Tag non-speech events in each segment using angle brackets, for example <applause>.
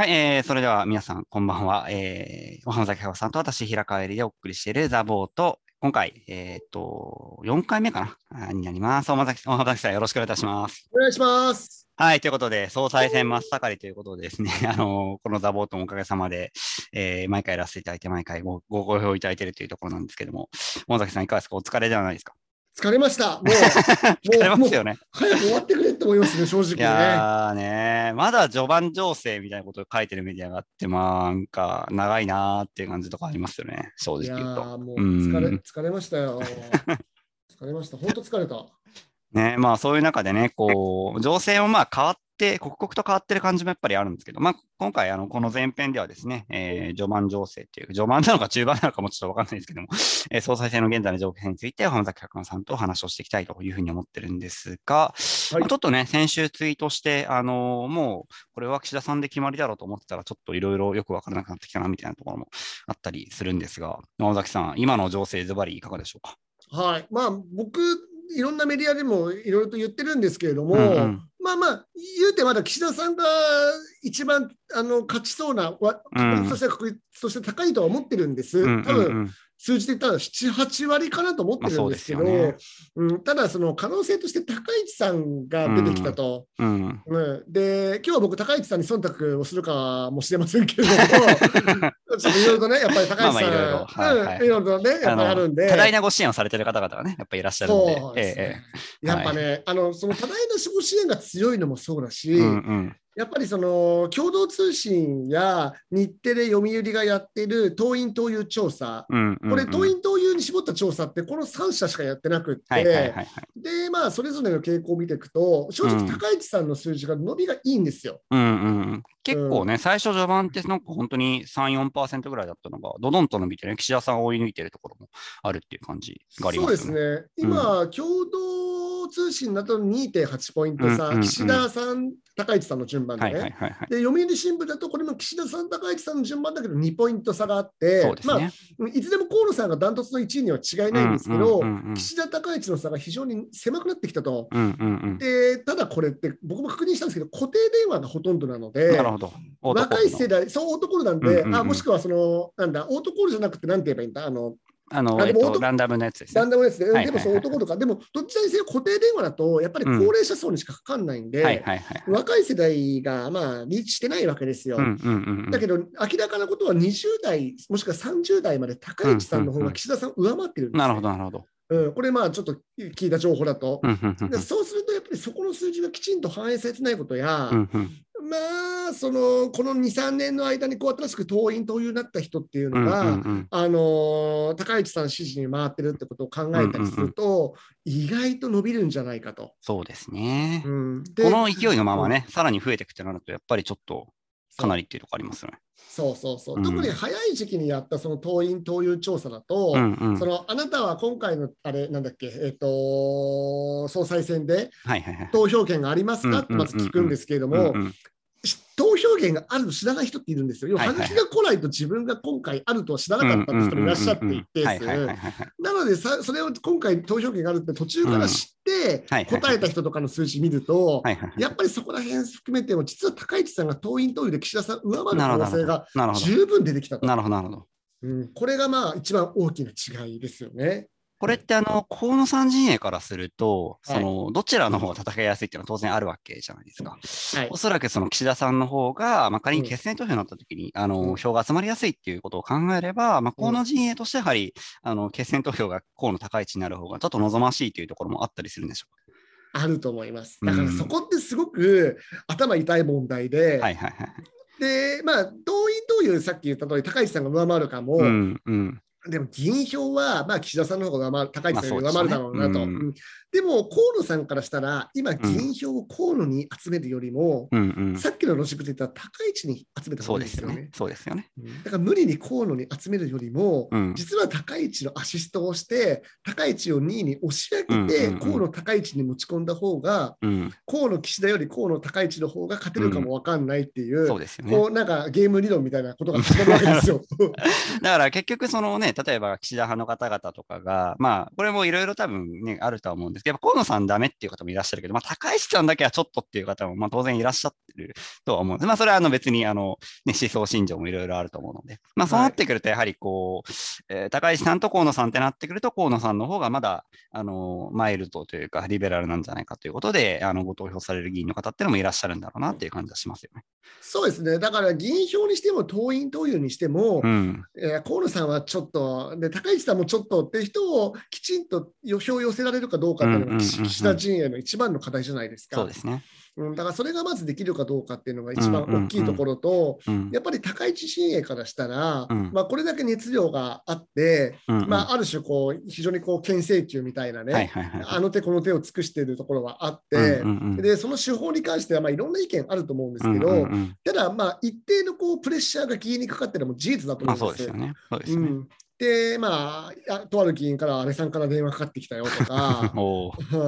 はい、えー、それでは皆さん、こんばんは。えー、浜崎さんと私、平川えりでお送りしているザボート、今回、えっ、と、4回目かな？になります。浜崎浜崎さん、よろしくお願いいたします。お願いします。はい、ということで、総裁選真っ盛りということでですね、<laughs> あのこのザボートもおかげさまで、えー、毎回やらせていただいて、毎回ごご好評いただいているというところなんですけども、浜崎さん、いかがですか？お疲れではないですか？疲れました。<laughs> もう、疲れますよね。早く終わってくれって思いますね、正直ね。いやね、まだ序盤情勢みたいなことを書いてるメディアがあって、まあ、なんか、長いなーっていう感じとかありますよね、正直言うと。もう疲れ、疲れましたよ。疲れました。本当疲れた。ね、まあそういう中でね、こう、情勢もまあ変わっ、刻々と変わってる感じもやっぱりあるんですけど、まあ、今回、あのこの前編ではですね、えー、序盤情勢っていう、序盤なのか中盤なのかもちょっとわかんないですけども、えー、総裁選の現在の状況について、浜崎百さんとお話をしていきたいというふうに思ってるんですが、はい、ちょっとね、先週ツイートして、あのー、もう、これは岸田さんで決まりだろうと思ってたら、ちょっといろいろよくわからなくなってきたなみたいなところもあったりするんですが、浜崎さん、今の情勢、ズバリいかがでしょうか？はい、まあ、僕いろんなメディアでもいろいろと言ってるんですけれども、うんうん、まあまあ、言うてまだ岸田さんが一番あの勝ちそうな、確率として確率として高いとは思ってるんです。多分、数字で言ったら7、8割かなと思ってるんですけど、まあね、うん、ただ、その可能性として高市さんが出てきたと。うん。うん、で、今日は僕、高市さんに忖度をするかもしれませんけれども、<laughs> いろいろとね、やっぱり高市さん、いろいろ。とね、やっぱりあるんで。多大なご支援をされてる方々がね、やっぱりいらっしゃるんで。ですね、ええ、やっぱね、はい、あのその多大なご支援が強いのもそうだし、うんうんやっぱりその共同通信や日テレ、読売がやってる党員・党友調査、うんうんうん、これ、党員・党友に絞った調査って、この3社しかやってなくって、で、まあ、それぞれの傾向を見ていくと、正直、高市さんの数字が伸びがいいんですよ。うんうん、結構ね、うん、最初序盤ってなんか本当に3、4%ぐらいだったのが、どどんと伸びてね、岸田さんを追い抜いてるところもあるっていう感じがありますね。そうですね。今、うん、共同通信だと2.8ポイント差、うんうんうん、岸田さん、高市さんの順番でね、はいはいはいはい、で読売新聞だとこれも岸田さん、高市さんの順番だけど2ポイント差があって、ね、まあ、いつでも河野さんがダントツの1位には違いないんですけど、うんうんうんうん、岸田、高市の差が非常に狭くなってきたと、うんうんうん、でただこれって僕も確認したんですけど、固定電話がほとんどなので、なるほど。若い世代、そう、オートコールなんで、うんうんうん、あもしくはその、なんだ、オートコールじゃなくて、なんて言えばいいんだ、あのあの、えっと、ランダムのやつですね。ランダムのやつで、でもそう男とか、でもどっちにせよ固定電話だと、やっぱり高齢者層にしかかかんないんで、若い世代がまあリーチしてないわけですよ。だけど、明らかなことは20代、もしくは30代まで高市さんの方が岸田さん上回ってるんです、うんうんうん、なるほど、なるほど。うん、これまあちょっと聞いた情報だと、でそうするとやっぱりそこの数字がきちんと反映されてないことや、まあそのこの23年の間にこう新しく党員党友になった人っていうのが、あの高市さん支持に回ってるってことを考えたりすると、意外と伸びるんじゃないかと。そうですね、うん、この勢いのままね、さらに増えていくってなるとやっぱりちょっとかなりっていうところありますよね。そうそうそう、うん、特に早い時期にやったその党員・党友調査だと、うんうん、そのあなたは今回のあれなんだっけ、えーと、総裁選で投票権がありますか？ってまず聞くんですけれども、投票権があると知らない人っているんですよ。要は、はがきが来ないと自分が今回あるとは知らなかった人もいらっしゃっていて、なのでさ、それを今回投票権があるって途中から知って答えた人とかの数字見ると、やっぱりそこら辺含めても、実は高市さんが党員党友で岸田さん上回る可能性が十分出てきたと。なるほど、なるほど。うん、これがまあ一番大きな違いですよね。これってあの、河野さん陣営からすると、その、どちらの方が戦いやすいっていうのは当然あるわけじゃないですか。はい、おそらくその岸田さんの方が、まあ、仮に決選投票になった時に、あの、票が集まりやすいっていうことを考えれば、まあ、河野陣営としてやはり、あの、決選投票が河野高市になる方がちょっと望ましいというところもあったりするんでしょうか？あると思います。だからそこってすごく頭痛い問題で、はいはいはい。で、まあ、党員党友、さっき言った通り、高市さんが上回るかも、うんうん、でも議員票は、まあ、岸田さんの方が上回る、高市さんが上回るだろうなと。でも、河野さんからしたら、今、議員票を河野に集めるよりも、うんうん、さっきのロジックで言ったら、高市に集めた方がいいですよね。そうですよね。だから無理に河野に集めるよりも、うん、実は高市のアシストをして、高市を2位に押し上げて、河野高市に持ち込んだ方が、うん、河野岸田より河野高市の方が勝てるかも分かんないっていう、うん、そうですよね。こうなんかゲーム理論みたいなことが始まるわけですよ。<laughs> だから結局、そのね、ね、例えば岸田派の方々とかが、まあ、これもいろいろ多分ね、あるとは思うんですけど、河野さんダメっていう方もいらっしゃるけど、まあ、高市さんだけはちょっとっていう方も、まあ、当然いらっしゃってるとは思うんです。まあ、それはあの別にあの、ね、思想信条もいろいろあると思うので、まあ、そうなってくると、やはりこう、はい、えー、高市さんと河野さんってなってくると、河野さんの方がまだ、あの、マイルドというか、リベラルなんじゃないかということで、あの、ご投票される議員の方っていうのもいらっしゃるんだろうなっていう感じはしますよね。そうですね。だから議員票にしても党員党友にしても、うん、えー、河野さんはちょっと、で高市さんもちょっとって人をきちんと票を寄せられるかどうかっていうのが岸田陣営の一番の課題じゃないですか。そうですね。うん、だからそれがまずできるかどうかっていうのが一番大きいところと、やっぱり高市陣営からしたら、うん、まあ、これだけ熱量があって、うんうん、まあ、ある種こう、非常にこう牽制球みたいなね、はいはいはい、あの手この手を尽くしているところはあって、でその手法に関してはまあいろんな意見あると思うんですけど、ただ、まあ、一定のこうプレッシャーが議員にかかってるのも事実だと思うんです。よ。ね。でまあ、とある議員から安倍さんから電話かかってきたよとか、<laughs>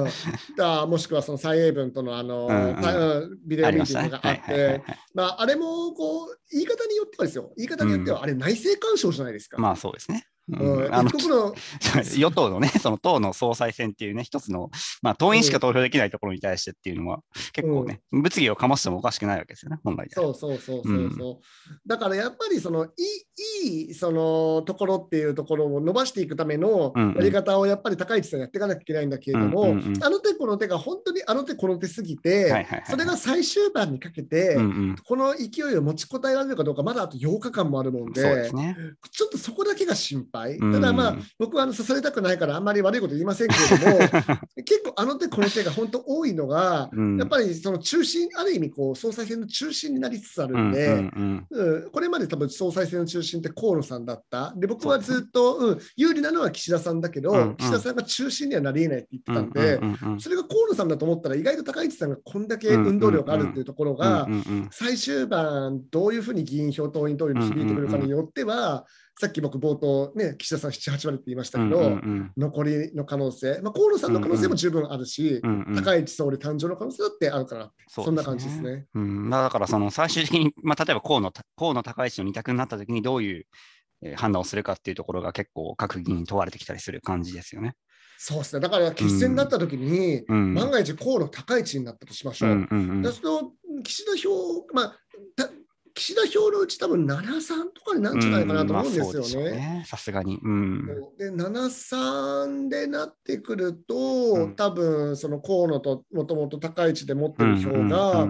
<laughs> だもしくはその蔡英文とのあの、うんうん、ビデオミーティングがあって、まあ、あれもこう言い方によってはですよ、言い方によっては、あれ内政干渉じゃないですか。まあそうですね。うん、あの <laughs> 与党のね、<laughs> その党の総裁選っていうね、一つの、まあ、党員しか投票できないところに対してっていうのは、結構ね、うん、物議を醸してもおかしくないわけですよね、本来そうそうそうそうそう、うん、だからやっぱり、そのいい、いいそのところっていうところを伸ばしていくためのやり方をやっぱり高市さんやっていかなきゃいけないんだけれども、あの手この手が本当にあの手この手すぎて、それが最終盤にかけて、うんうん、この勢いを持ちこたえられるかどうか、まだあと8日間もあるもんで、でね、ちょっとそこだけが心配。敗、ただまあ、僕はあの刺されたくないからあんまり悪いこと言いませんけれども、<laughs> 結構あの手この手が本当多いのが、うん、やっぱりその中心、ある意味こう総裁選の中心になりつつあるんで、うんうん、これまで多分総裁選の中心って河野さんだった。で、僕はずっと、うん、有利なのは岸田さんだけど、岸田さんが中心にはなり得ないって言ってたんで、それが河野さんだと思ったら、意外と高市さんがこんだけ運動量があるっていうところが、最終盤、どういうふうに議員票、党員、党員に響いてくるかによっては、さっき僕冒頭ね、岸田さん7、8割って言いましたけど、うんうんうん、残りの可能性、まあ、河野さんの可能性も十分あるし、うんうん、高市総理誕生の可能性だってあるから、そ、ね,、んな感じですね。うん、だからその最終的に、まあ、例えば河野河野高市の2択になったときにどういう判断をするかっていうところが結構各議員に問われてきたりする感じですよね。そうですね。だから決戦になったときに、うん、万が一河野高市になったとしましょう。うんうんうん、その岸田票、まあ、岸田票のうち多分7-3とかになるんじゃないかなと思うんですよね。さすがに。うん、で7-3でなってくると、うん、多分その河野ともともと高市で持ってる票が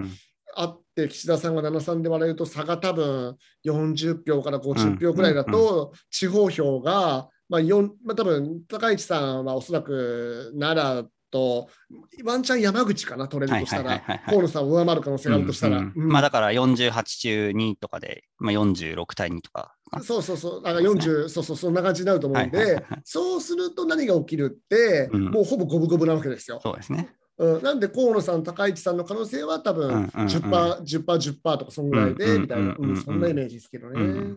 あって、岸田さんが7-3で割れると差が多分40票から50票くらいだと、地方票がまあ、4まあ、多分高市さんはおそらく奈良と、ワンチャン山口かな、取れるとしたら、河野さんを上回る可能性があるとしたら。まあだから48中2とかで、まあ、46対2とか。そうそうそう、だから40、ね、そうそう、そんな感じになると思うんで、そうすると何が起きるって、うん、もうほぼ五分五分なわけですよ。そうですね。うん、なんで河野さん、高市さんの可能性は多分10%、10%、10%とかそんぐらいで、みたいな、そんなイメージですけどね。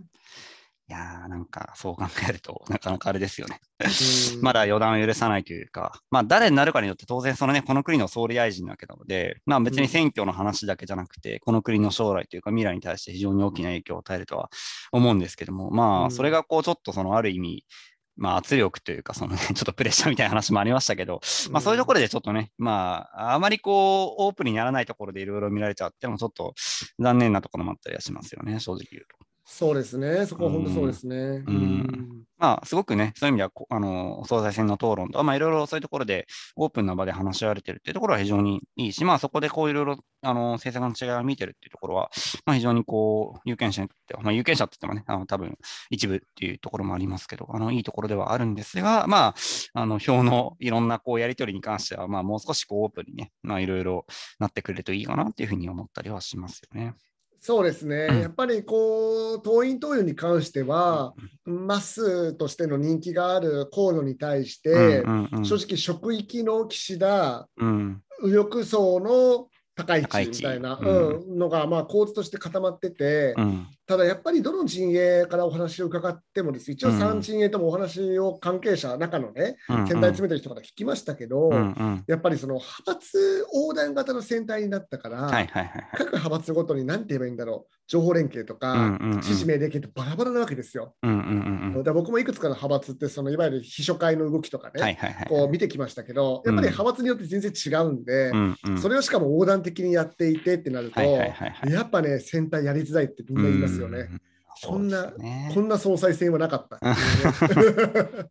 うんいやー、なんかそう考えると、なかなかあれですよね。<laughs> まだ予断を許さないというか、まあ誰になるかによって当然そのね、この国の総理大臣なわけなので、まあ別に選挙の話だけじゃなくて、この国の将来というか未来に対して非常に大きな影響を与えるとは思うんですけども、まあそれがこうちょっとそのある意味、まあ圧力というか、そのね、ちょっとプレッシャーみたいな話もありましたけど、まあそういうところでちょっとね、まああまりこうオープンにならないところでいろいろ見られちゃってもちょっと残念なところもあったりはしますよね、正直言うと。そうですね、そこは本当そうですね。うん、うんまあ、すごくね、そういう意味では、あの、総裁選の討論とか、まあ、いろいろそういうところでオープンな場で話し合われてるっていうところは非常にいいし、まあ、そこでこういろいろ、あの、政策の違いを見てるっていうところは、まあ、非常にこう、有権者にとっては、まあ、有権者って言ってもね、あの、多分、一部っていうところもありますけど、あの、いいところではあるんですが、まあ、あの、票のいろんな、こう、やり取りに関しては、まあ、もう少しこう、オープンにね、まあ、いろいろなってくれるといいかなっていうふうに思ったりはしますよね。そうですね、やっぱりこう党員投与に関しては、マスとしての人気がある河野に対して、正直、職域の岸田、右翼層の高市みたいな、うん、のが、まあ、構図として固まってて、うん、ただやっぱりどの陣営からお話を伺ってもです、一応3陣営ともお話を関係者、中のね、戦隊詰めてる人から聞きましたけど、やっぱりその派閥横断型の戦隊になったから、各派閥ごとに何て言えばいいんだろう、情報連携とか、指示命令系ってバラバラなわけですよ。だ僕もいくつかの派閥って、そのいわゆる秘書会の動きとかね、こう見てきましたけど、やっぱり派閥によって全然違うんで、それをしかも横断的にやっていてってなると、やっぱね、戦隊やりづらいってみんな言いますよね。そんな、ね、こんな総裁選はなかった。<laughs>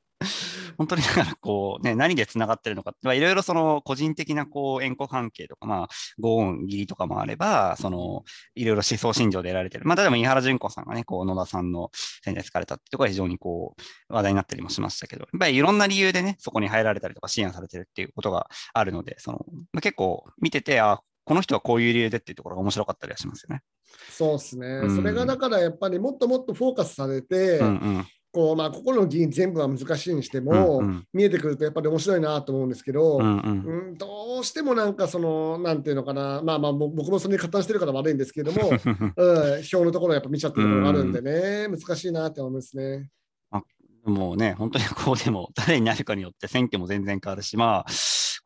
本当にだからこう、ね、何でつながってるのか、いろいろその個人的なこう縁故関係とか、まあ、ご恩義理とかもあれば、そのいろいろ思想信条で得られてる。まあ、例えば、井原純子さんがね、こう野田さんの先生に疲れたってところが非常にこう話題になったりもしましたけど、やっぱりいろんな理由でね、そこに入られたりとか支援されてるっていうことがあるので、そのまあ、結構見てて、あこの人はこういう理由でっていうところが面白かったりはしますよね。そうですね、うん、それがだからやっぱりもっともっとフォーカスされて、うんうん。こうまあ、ここの議員全部は難しいにしても、うんうん、見えてくるとやっぱり面白いなと思うんですけど、うんうん。うん、どうしてもなんかその、なんていうのかな、まあまあ、僕もそれに加担してるから悪いんですけれども、<laughs> うん、表のところやっぱ見ちゃってるところがあるんでね、難しいなって思いますね。もうね、本当にこうでも、誰になるかによって選挙も全然変わるし、まあ、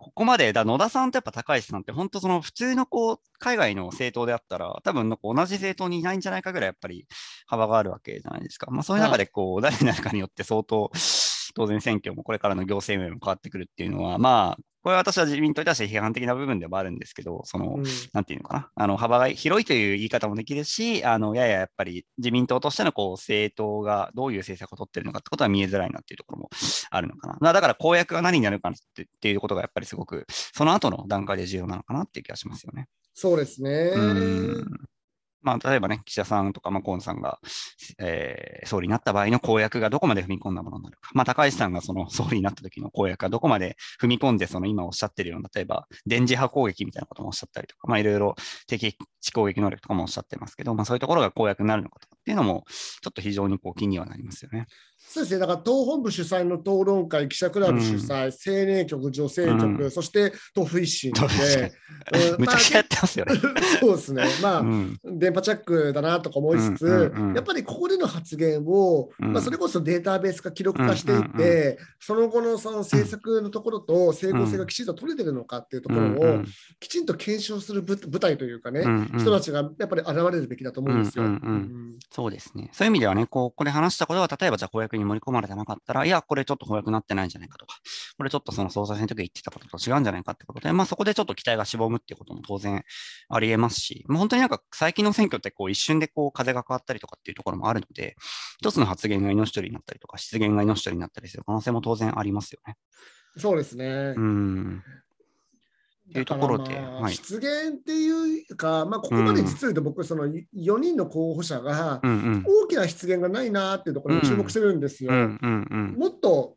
ここまで、だ野田さんとやっぱ高橋さんって、本当その普通のこう、海外の政党であったら、多分同じ政党にいないんじゃないかぐらいやっぱり幅があるわけじゃないですか。まあそういう中でこう、<laughs> 誰になるかによって相当、当然選挙もこれからの行政運営も変わってくるっていうのは、まあ、これは私は自民党に対して批判的な部分でもあるんですけど、その、うん、なんていうのかな、あの幅が広いという言い方もできるし、あのやややっぱり自民党としてのこう政党がどういう政策を取ってるのかってことは見えづらいなっていうところもあるのかな。だから公約が何になるかってっていうことがやっぱりすごく、その後の段階で重要なのかなっていう気がしますよね。そうですね。まあ、例えばね、岸田さんとか、まあ、河野さんが、えー、総理になった場合の公約がどこまで踏み込んだものになるか。まあ、高市さんがその <laughs> 総理になった時の公約がどこまで踏み込んで、その今おっしゃってるような、例えば、電磁波攻撃みたいなこともおっしゃったりとか、まあ、いろいろ敵地攻撃能力とかもおっしゃってますけど、まあ、そういうところが公約になるのかとかっていうのも、ちょっと非常にこう気にはなりますよね。そうですね、だから党本部主催の討論会、記者クラブ主催、うん、青年局、女性局、うん、そして党不一心で、<laughs> むちゃくちゃやってますよね。そうですね、まあ、うん、電波チャックだなとか思いつつ、やっぱりここでの発言を、まあ、それこそデータベース化、記録化していって、その後のその政策のところと整合性がきちんと取れてるのかっていうところを、きちんと検証する舞台というかね、人たちがやっぱり現れるべきだと思うんですよ。そうですね。そういう意味ではね、こうこれ話したことは、例えばじゃあ公約に盛り込まれてなかったら、いや、これちょっと翻訳になってないんじゃないかとか、これちょっとその総裁選の時言ってたことと違うんじゃないかってことで、まあそこでちょっと期待がしぼむっていうことも当然あり得ますし、もう本当になんか最近の選挙ってこう一瞬でこう風が変わったりとかっていうところもあるので、一つの発言が命取りになったりとか、失言が命取りになったりする可能性も当然ありますよね。そうですね。うん。いうところで、まあはい、失言っていうか、まあ、ここまで実は言うと僕、その4人の候補者が大きな失言がないなっていうところに注目してるんですよ。もっと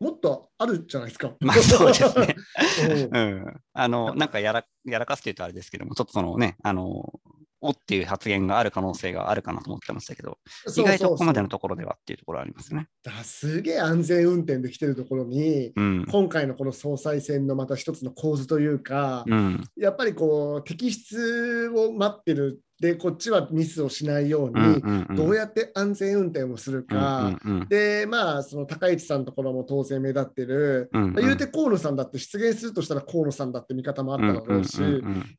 もっとあるじゃないですか。まあそうですね。<laughs> うん、あのなんかやらやらかすというとあれですけども、ちょっとそのね、あのおっていう発言がある可能性があるかなと思ってましたけど、意外とここまでのところではっていうところありますね。だすげえ安全運転できてるところに、うん、今回のこの総裁選のまた一つの構図というか、うん、やっぱりこう摘出を待ってるでこっちはミスをしないように、どうやって安全運転をするか、でまあその高市さんのところも当然目立ってる、うんうん、まあ、言うて河野さんだって出現するとしたら河野さんだって見方もあっただろうし、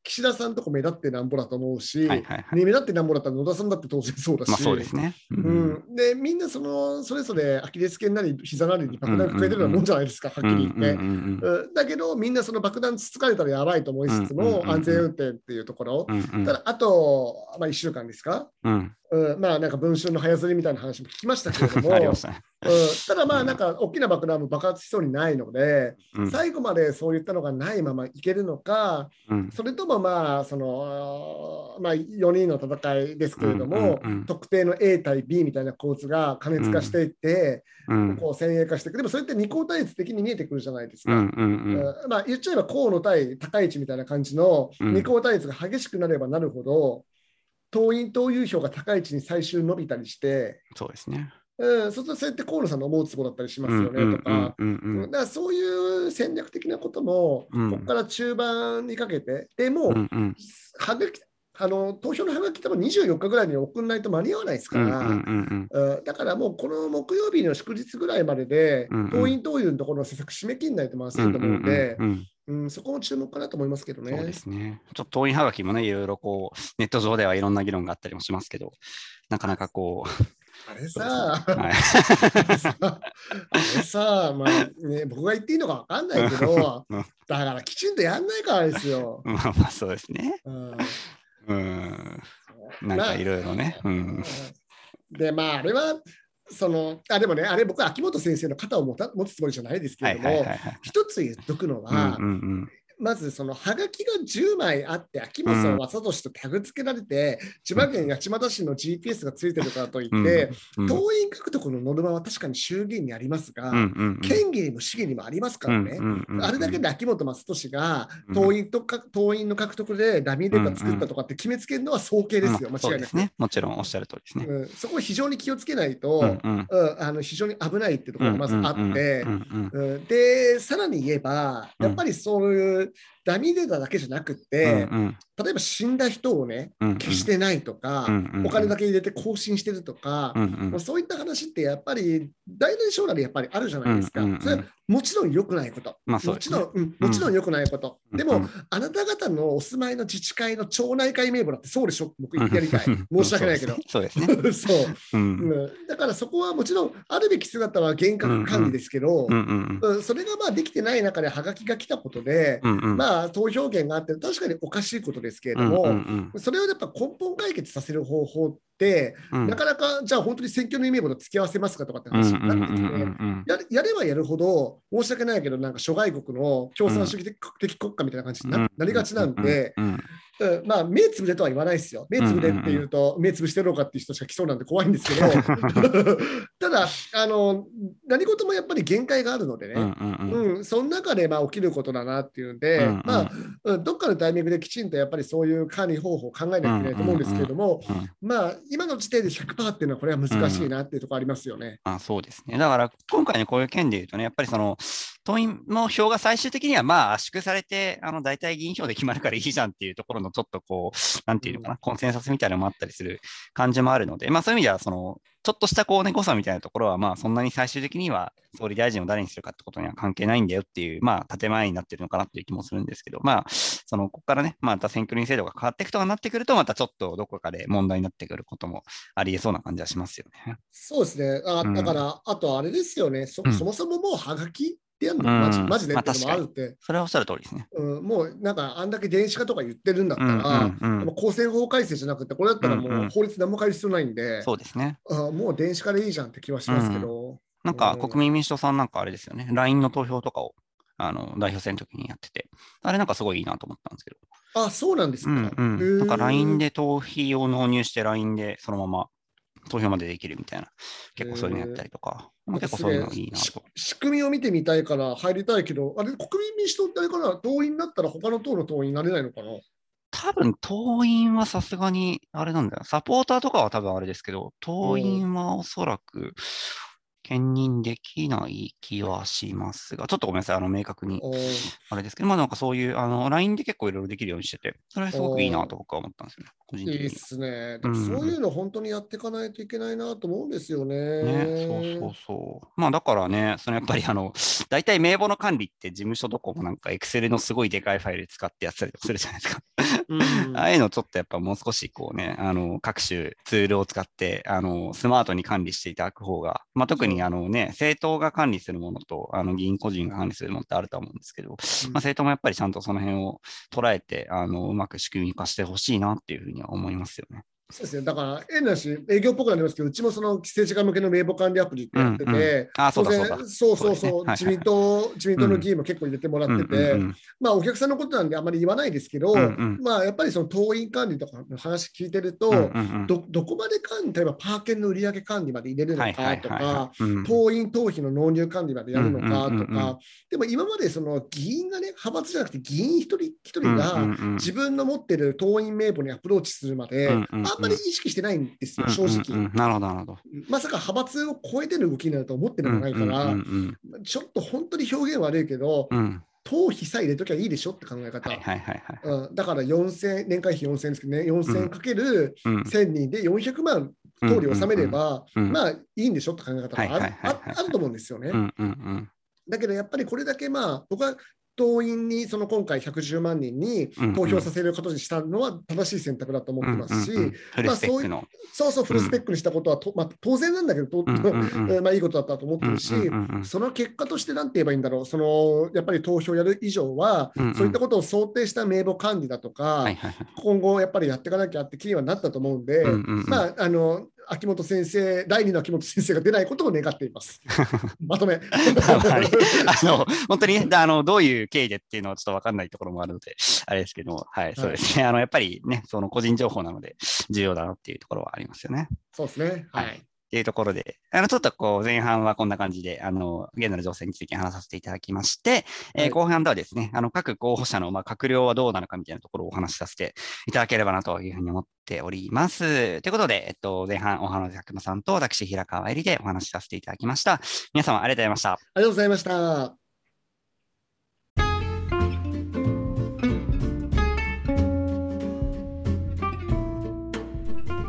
岸田さんとこ目立ってなんぼだと思うし、はいはいはい、目立ってなんぼだったら野田さんだって当然そうだし、まあ、そうですね、うん、うん、でみんなそのそれぞれアキレス腱なり膝なりに爆弾抱えてるようなもんじゃないですか、はっきり言って、だけどみんなその爆弾つつかれたらやばいと思いつつも、安全運転っていうところ、ただあとまあ、1週間ですか、うん、うん、まあなんか文春の早釣りみたいな話も聞きましたけれども、<laughs> ね、うん、ただまあなんか大きな爆弾も爆発しそうにないので、うん、最後までそういったのがないままいけるのか、うん、それともまあその、まあ、4人の戦いですけれども、特定の A 対 B みたいな構図が過熱化していって、こう先鋭化していく。でもそれって二項対立的に見えてくるじゃないですか、うん。うん。うん、まあ、言っちゃえば河野対高市みたいな感じの二項対立が激しくなればなるほど、党員党友票が高い位置に最終伸びたりして、そうですね。うん、そうするとそうやって河野さんの思うつぼだったりしますよねとか、だからそういう戦略的なことも、ここから中盤にかけて、でも、うんうん、あの投票のハガキ多分24日ぐらいに送らないと間に合わないですから、だからもうこの木曜日の祝日ぐらいまでで、党員党友のところの施策締め切んないとまずいと思うので、うん、そこも注目かなと思いますけどね。そうですね。ちょっと党員はがきもね、いろいろこう、ネット上ではいろんな議論があったりもしますけど、なかなかこう、あれさ、はい、あれさ、まあね、僕が言っていいのか分かんないけど、だからきちんとやんないからですよ。まあまあそうですね。うん。うんなんかいろいろね。うん、で、まああれは、そのあでもね、あれ僕は秋元先生の肩を持た持つつもりじゃないですけれども、一つ言っとくのは、うんうんうんまずそのはがきが10枚あって、秋元正俊とタグ付けられて、千葉県八街市の GPS がついてるからといって、党員獲得のノルマは確かに衆議院にありますが、県議にも市議にもありますからね、あれだけで秋元正俊が党員とか党員の獲得でダミーデータ作ったとかって決めつけるのは早計ですよ、間違いなく、ね。もちろんおっしゃる通りですね。うん、そこを非常に気をつけないと、うんあの非常に危ないってところがまずあって、で、さらに言えば、やっぱりそういう it. ダミーデータだけじゃなくて、うんうん、例えば死んだ人をね、うんうん、消してないとか、うんうん、お金だけ入れて更新してるとか、うんうん、そういった話ってやっぱり大なり小なりやっぱりあるじゃないですか。うんうんうん、それもちろん良くないこと。まあね、もちろん、うん、もちろん良くないこと。でも、あなた方のお住まいの自治会の町内会名簿だってそうでしょ。僕やりたい。申し訳ないけど。<laughs> そうですね。<laughs> そう、うん。だからそこはもちろんあるべき姿は厳格管理ですけど、それがまあできてない中でハガキが来たことで、うんうん、まあ投票権があって確かにおかしいことですけれども、それをやっぱ根本解決させる方法って、うん、なかなかじゃあ本当に選挙の意味簿と付き合わせますかとかって話。になってきて、やればやるほど申し訳ないけどなんか諸外国の共産主義的国家みたいな感じにな,、りがちなんで、まあ、目つぶれとは言わないですよ。目つぶれっていうと、目つぶしてるのかっていう人しか来そうなんで怖いんですけど、<laughs> ただあの、何事もやっぱり限界があるのでね、うんその中でまあ起きることだなっていうんで、まあ、どっかのタイミングできちんとやっぱりそういう管理方法を考えなきゃいけないと思うんですけれども、まあ、今の時点で100%っていうのは、これは難しいなっていうところありますよね。あそうですね。だから、今回のこういう件でいうとね、やっぱりその、党員の票が最終的にはまあ圧縮されて、あの大体議員票で決まるからいいじゃんっていうところのちょっとこう、なんていうのかな、コンセンサスみたいなのもあったりする感じもあるので、まあそういう意味では、その、ちょっとしたこうね、誤差みたいなところは、まあそんなに最終的には総理大臣を誰にするかってことには関係ないんだよっていう、まあ建前になってるのかなっていう気もするんですけど、まあ、その、ここからね、また選挙人制度が変わっていくとかなってくると、またちょっとどこかで問題になってくることもありえそうな感じはしますよね。そうですね。あだから、うん、あとあれですよねそ、そもそももうはがきってやるの、マジマジでってのもあるって、それはおっしゃる通りですね、うん。もうなんかあんだけ電子化とか言ってるんだったら、うんう公選法改正じゃなくて、これだったらもう法律何も変える必要ないんで、そうですね。あもう電子化でいいじゃんって気はしますけど。うん、なんか国民民主党さんなんかあれですよね、LINE の投票とかをあの代表選の時にやってて、あれなんかすごいいいなと思ったんですけど。あ、そうなんですか。うんうん、なんか LINE で投票を納入して LINE でそのまま投票までできるみたいな、結構そういうのやったりとか、結構そういうのいいなと。仕組みを見てみたいから入りたいけど、あれ、国民民主党ってあれかな、党員だったら他の党の党員になれないのかな？多分、党員はさすがに、あれなんだよ。サポーターとかは多分あれですけど、党員はおそらく、兼任できない気はしますが、ちょっとごめんなさい、あの明確にあれですけど、まあなんかそういう、あの LINE で結構いろいろできるようにしてて、それはすごくいいなと僕は思ったんですよね、個人的に。いいっすね。そういうの本当にやっていかないといけないなと思うんですよね。ね、そうそうそう。まあだからね、そのやっぱりあの、大体名簿の管理って事務所どこもなんか Excel のすごいでかいファイル使ってやったりとかするじゃないですか。うん、ああいうのちょっとやっぱもう少しこうね、あの各種ツールを使ってあのスマートに管理していただく方が、まあ、特にあのね、政党が管理するものとあの議員個人が管理するものってあると思うんですけど、うん、まあ、政党もやっぱりちゃんとその辺を捉えてあのうまく仕組み化してほしいなっていうふうには思いますよね。そうですね、だから、変なし、営業っぽくなりますけど、うちもその政治家向けの名簿管理アプリってやってて、当然、そうそうそう、自民党、自民党の議員も結構入れてもらってて、まあ、お客さんのことなんであんまり言わないですけど、まあ、やっぱりその党員管理とかの話聞いてると、どどこまで管理、例えばパーケンの売上管理まで入れるのかとか、党員、党費の納入管理までやるのかとか、でも今までその議員がね、派閥じゃなくて議員一人一人が自分の持ってる党員名簿にアプローチするまで、あんまり意識してないんですよ、正直、なるほど、なるほど。まさか派閥を超えてる動きになると思ってるのないから、ちょっと本当に表現悪いけど、党費さえ入れときゃいいでしょって考え方。うん、だから4000年会費4000円ですけどね、4000かける1000人で400万通り納めれば、まあいいんでしょって考え方があると思うんですよね。だけどやっぱりこれだけまあ僕は党員にその今回110万人に投票させることにしたのは正しい選択だと思ってますし、まあそういうそうそうフルスペックにしたことはと、まあ、当然なんだけど、まあいいことだったと思ってるし、その結果として何て言えばいいんだろう、そのやっぱり投票やる以上は、そういったことを想定した名簿管理だとか、今後やっぱりやっていかなきゃって気にはなったと思うんで、まああの秋元先生、第二の秋元先生が出ないことを願っています。<laughs> まとめ。あの本当にあのどういう経緯でっていうのはちょっと分かんないところもあるので、あれですけども、はい、そうですね。あのやっぱりね、その個人情報なので重要だなっていうところはありますよね。そうですね。はい。っていうところで、あの、ちょっとこう、前半はこんな感じで、あの、現在の情勢について話させていただきまして、はい、えー、後半ではですね、あの、各候補者の、まあ、閣僚はどうなのかみたいなところをお話しさせていただければなというふうに思っております。ということで、えっと、前半お話、百馬さんと私、平川えりでお話しさせていただきました。皆様、ありがとうございました。ありがとうございました。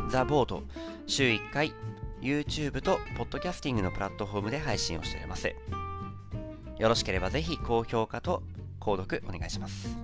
ザ・ボート週1回 YouTube と Podcasting のプラットフォームで配信をしております。よろしければぜひ高評価と購読お願いします。